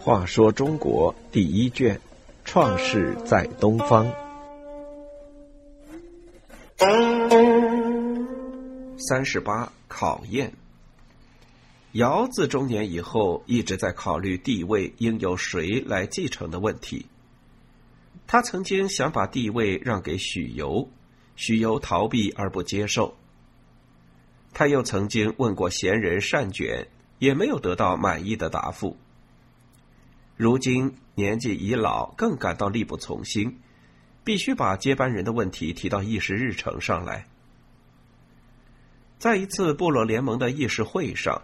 话说中国第一卷，创世在东方。三十八考验。尧自中年以后，一直在考虑帝位应由谁来继承的问题。他曾经想把帝位让给许由，许由逃避而不接受。他又曾经问过贤人善卷，也没有得到满意的答复。如今年纪已老，更感到力不从心，必须把接班人的问题提到议事日程上来。在一次部落联盟的议事会上，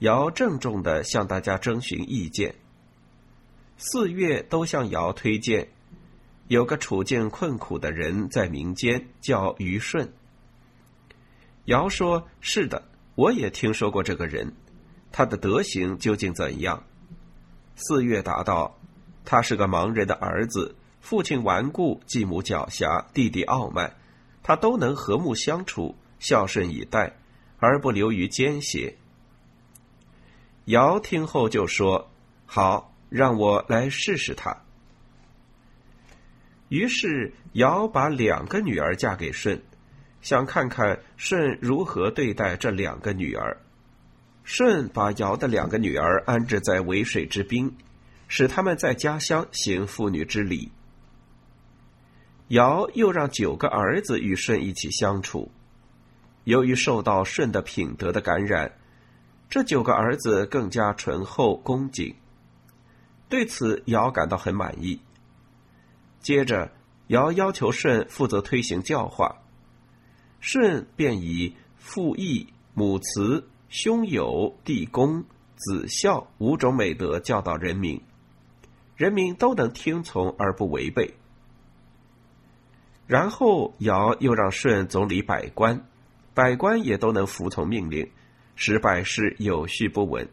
尧郑重的向大家征询意见。四月都向尧推荐，有个处境困苦的人在民间，叫虞舜。尧说：“是的，我也听说过这个人，他的德行究竟怎样？”四月答道：“他是个盲人的儿子，父亲顽固，继母狡黠，弟弟傲慢，他都能和睦相处，孝顺以待，而不流于奸邪。”尧听后就说：“好，让我来试试他。”于是尧把两个女儿嫁给舜，想看看舜如何对待这两个女儿。舜把尧的两个女儿安置在渭水之滨，使他们在家乡行妇女之礼。尧又让九个儿子与舜一起相处。由于受到舜的品德的感染，这九个儿子更加醇厚恭谨。对此，尧感到很满意。接着，尧要求舜负责推行教化，舜便以父义、母慈。兄友弟恭子孝五种美德教导人民，人民都能听从而不违背。然后尧又让舜总理百官，百官也都能服从命令，使百事有序不稳。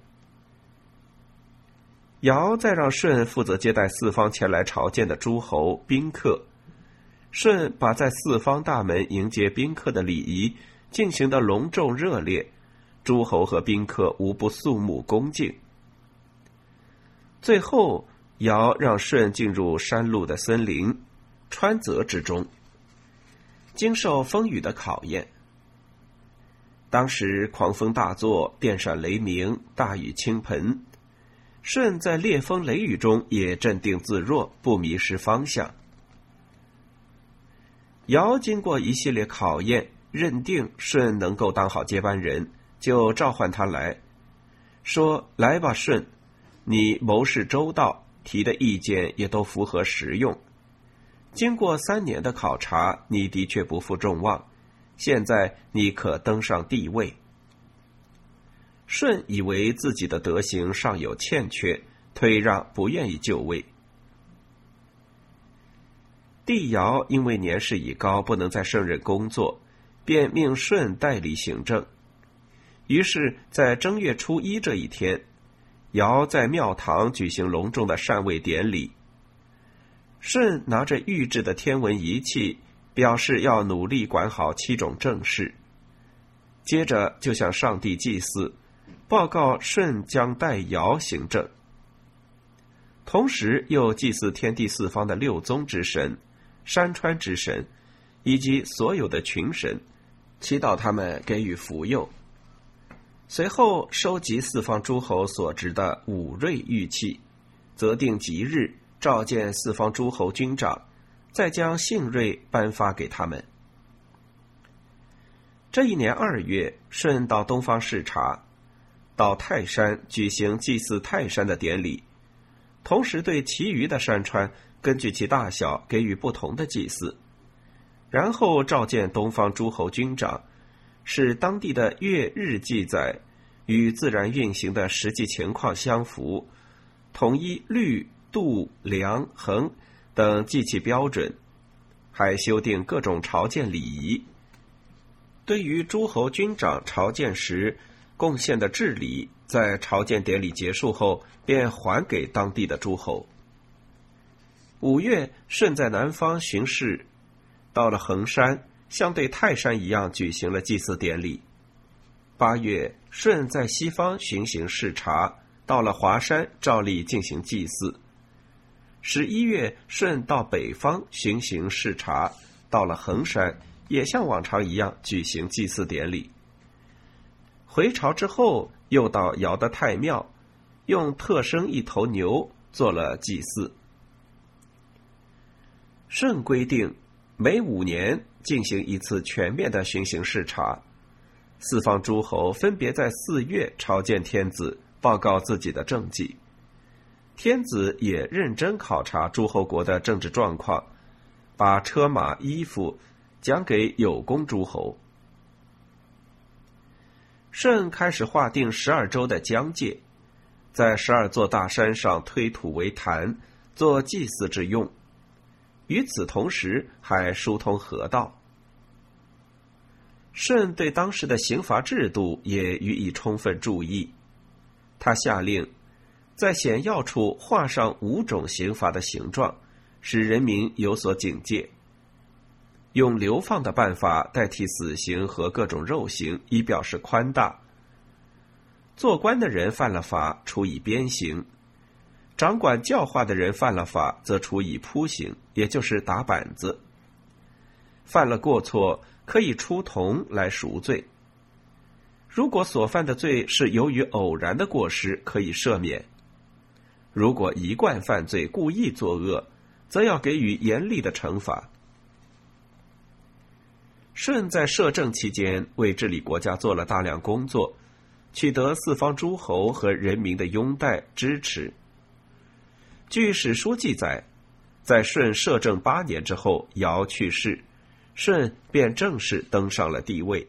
尧再让舜负责接待四方前来朝见的诸侯宾客，舜把在四方大门迎接宾客的礼仪进行的隆重热烈。诸侯和宾客无不肃穆恭敬。最后，尧让舜进入山路的森林川泽之中，经受风雨的考验。当时狂风大作，电闪雷鸣，大雨倾盆。舜在烈风雷雨中也镇定自若，不迷失方向。尧经过一系列考验，认定舜能够当好接班人。就召唤他来说：“来吧，舜，你谋事周到，提的意见也都符合实用。经过三年的考察，你的确不负众望。现在你可登上帝位。”舜以为自己的德行尚有欠缺，推让，不愿意就位。帝尧因为年事已高，不能再胜任工作，便命舜代理行政。于是，在正月初一这一天，尧在庙堂举行隆重的禅位典礼。舜拿着预制的天文仪器，表示要努力管好七种政事。接着就向上帝祭祀，报告舜将代尧行政。同时又祭祀天地四方的六宗之神、山川之神，以及所有的群神，祈祷他们给予福佑。随后收集四方诸侯所执的武锐玉器，择定吉日召见四方诸侯军长，再将信瑞颁发给他们。这一年二月，舜到东方视察，到泰山举行祭祀泰山的典礼，同时对其余的山川根据其大小给予不同的祭祀，然后召见东方诸侯军长。使当地的月日记载与自然运行的实际情况相符，统一律、度、量、衡等计器标准，还修订各种朝见礼仪。对于诸侯军长朝见时贡献的治理，在朝见典礼结束后，便还给当地的诸侯。五月，舜在南方巡视，到了衡山。像对泰山一样举行了祭祀典礼，八月，舜在西方巡行视察，到了华山，照例进行祭祀。十一月，舜到北方巡行视察，到了衡山，也像往常一样举行祭祀典礼。回朝之后，又到尧的太庙，用特生一头牛做了祭祀。舜规定，每五年进行一次全面的巡行视察，四方诸侯分别在四月朝见天子，报告自己的政绩。天子也认真考察诸侯国的政治状况，把车马衣服奖给有功诸侯。舜开始划定十二州的疆界，在十二座大山上推土为坛，做祭祀之用。与此同时，还疏通河道。舜对当时的刑罚制度也予以充分注意，他下令在险要处画上五种刑罚的形状，使人民有所警戒。用流放的办法代替死刑和各种肉刑，以表示宽大。做官的人犯了法，处以鞭刑；掌管教化的人犯了法，则处以铺刑，也就是打板子。犯了过错，可以出铜来赎罪。如果所犯的罪是由于偶然的过失，可以赦免；如果一贯犯罪、故意作恶，则要给予严厉的惩罚。舜在摄政期间，为治理国家做了大量工作，取得四方诸侯和人民的拥戴支持。据史书记载在舜摄政八年之后尧去世舜便正式登上了帝位。